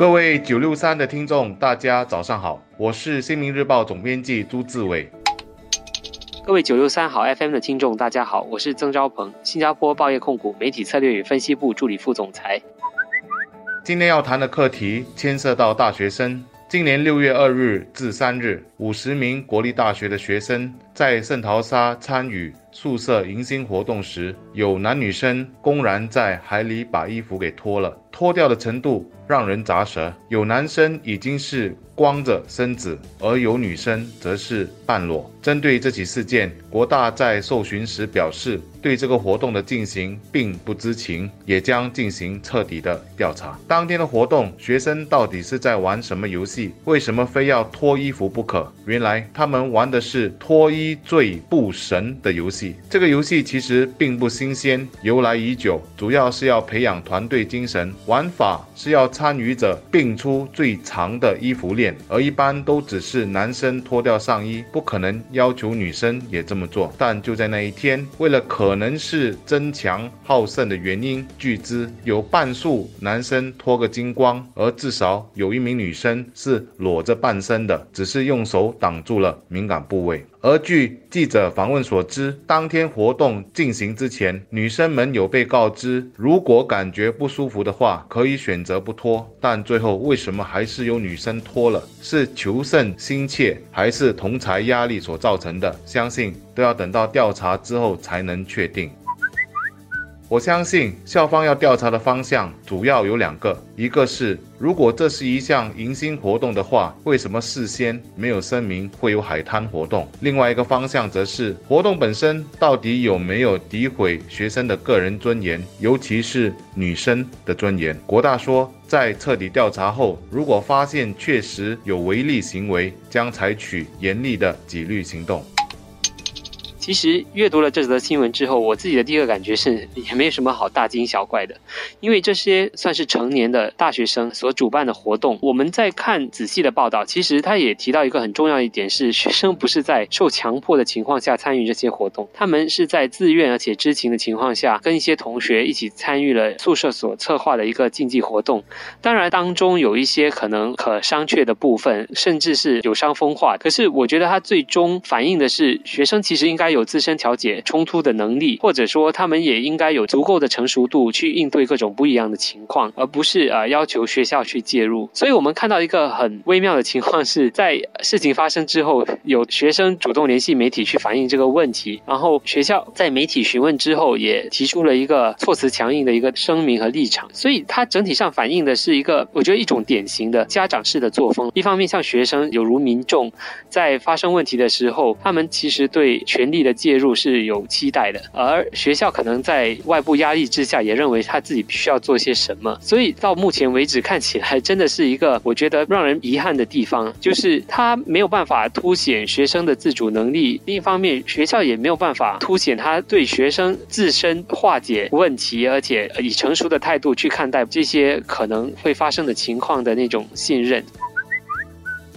各位九六三的听众，大家早上好，我是新民日报总编辑朱志伟。各位九六三好 FM 的听众，大家好，我是曾昭鹏，新加坡报业控股媒体策略与分析部助理副总裁。今天要谈的课题牵涉到大学生。今年六月二日至三日，五十名国立大学的学生在圣淘沙参与宿舍迎新活动时，有男女生公然在海里把衣服给脱了，脱掉的程度让人咋舌。有男生已经是光着身子，而有女生则是半裸。针对这起事件，国大在受询时表示。对这个活动的进行并不知情，也将进行彻底的调查。当天的活动，学生到底是在玩什么游戏？为什么非要脱衣服不可？原来他们玩的是脱衣最不神的游戏。这个游戏其实并不新鲜，由来已久，主要是要培养团队精神。玩法是要参与者并出最长的衣服链，而一般都只是男生脱掉上衣，不可能要求女生也这么做。但就在那一天，为了可能是争强好胜的原因。据知有半数男生脱个精光，而至少有一名女生是裸着半身的，只是用手挡住了敏感部位。而据记者访问所知，当天活动进行之前，女生们有被告知，如果感觉不舒服的话，可以选择不脱。但最后为什么还是有女生脱了？是求胜心切，还是同才压力所造成的？相信都要等到调查之后才能确定。我相信校方要调查的方向主要有两个，一个是如果这是一项迎新活动的话，为什么事先没有声明会有海滩活动？另外一个方向则是活动本身到底有没有诋毁学生的个人尊严，尤其是女生的尊严？国大说，在彻底调查后，如果发现确实有违例行为，将采取严厉的纪律行动。其实阅读了这则新闻之后，我自己的第一个感觉是也没有什么好大惊小怪的，因为这些算是成年的大学生所主办的活动。我们在看仔细的报道，其实他也提到一个很重要一点是，学生不是在受强迫的情况下参与这些活动，他们是在自愿而且知情的情况下，跟一些同学一起参与了宿舍所策划的一个竞技活动。当然当中有一些可能可商榷的部分，甚至是有伤风化。可是我觉得他最终反映的是，学生其实应该。有有自身调解冲突的能力，或者说他们也应该有足够的成熟度去应对各种不一样的情况，而不是呃要求学校去介入。所以我们看到一个很微妙的情况是在事情发生之后，有学生主动联系媒体去反映这个问题，然后学校在媒体询问之后也提出了一个措辞强硬的一个声明和立场。所以它整体上反映的是一个我觉得一种典型的家长式的作风。一方面像学生有如民众在发生问题的时候，他们其实对权力。的介入是有期待的，而学校可能在外部压力之下，也认为他自己必须要做些什么。所以到目前为止，看起来真的是一个我觉得让人遗憾的地方，就是他没有办法凸显学生的自主能力。另一方面，学校也没有办法凸显他对学生自身化解问题，而且以成熟的态度去看待这些可能会发生的情况的那种信任。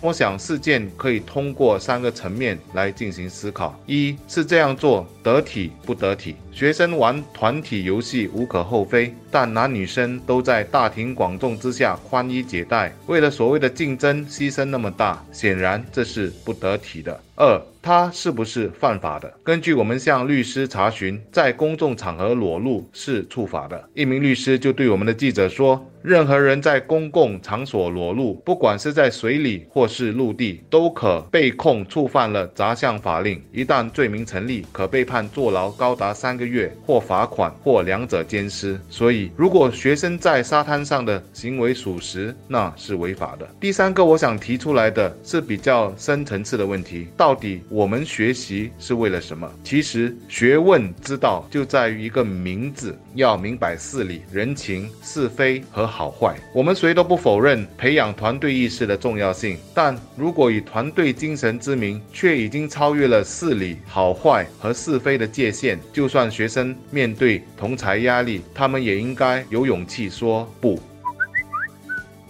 我想事件可以通过三个层面来进行思考：一是这样做得体不得体？学生玩团体游戏无可厚非，但男女生都在大庭广众之下宽衣解带，为了所谓的竞争牺牲那么大，显然这是不得体的。二他是不是犯法的？根据我们向律师查询，在公众场合裸露是触法的。一名律师就对我们的记者说：“任何人在公共场所裸露，不管是在水里或是陆地，都可被控触犯了杂项法令。一旦罪名成立，可被判坐牢高达三个月，或罚款，或两者兼施。所以，如果学生在沙滩上的行为属实，那是违法的。第三个，我想提出来的是比较深层次的问题：到底？我们学习是为了什么？其实学问之道就在于一个“明”字，要明白事理、人情、是非和好坏。我们谁都不否认培养团队意识的重要性，但如果以团队精神之名，却已经超越了事理、好坏和是非的界限，就算学生面对同才压力，他们也应该有勇气说不。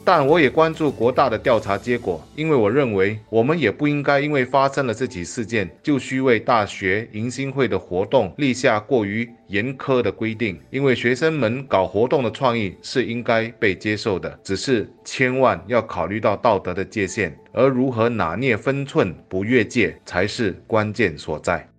但我也关注国大的调查结果，因为我认为我们也不应该因为发生了这起事件，就需为大学迎新会的活动立下过于严苛的规定。因为学生们搞活动的创意是应该被接受的，只是千万要考虑到道德的界限，而如何拿捏分寸不越界才是关键所在。